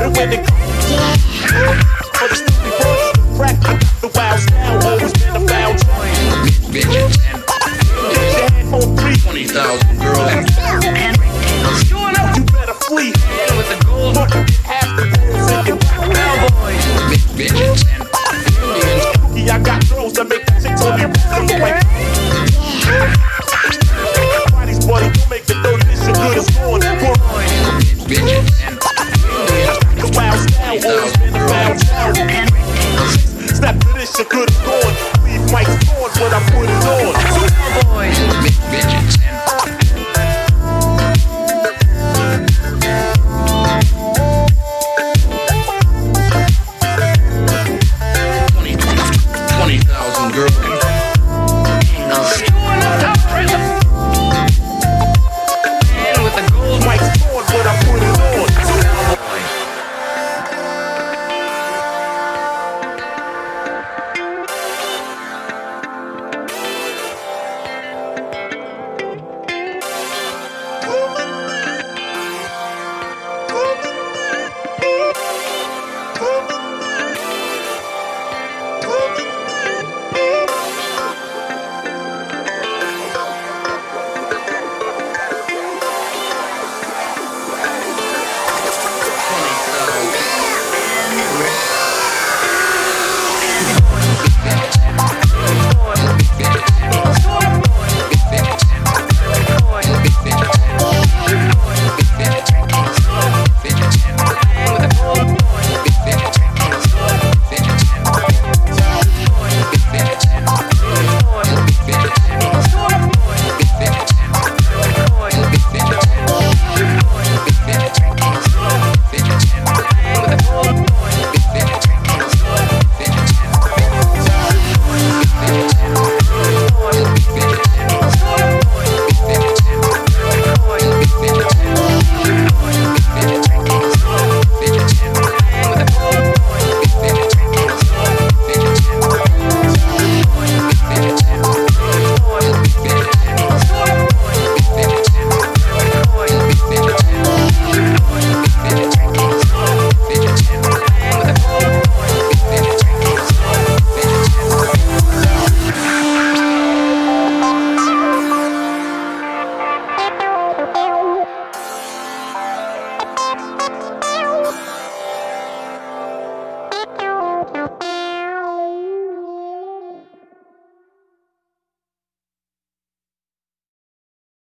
And when it the stupid crack, the wild style, always been a foul train. 20,000 girls and you better flee. With the gold, half the cowboys. I got girls that make that shit totally wrong. Party's party, don't make dirty. It's a good thorn. Leave thorn, I put it on. Two boys, midgets.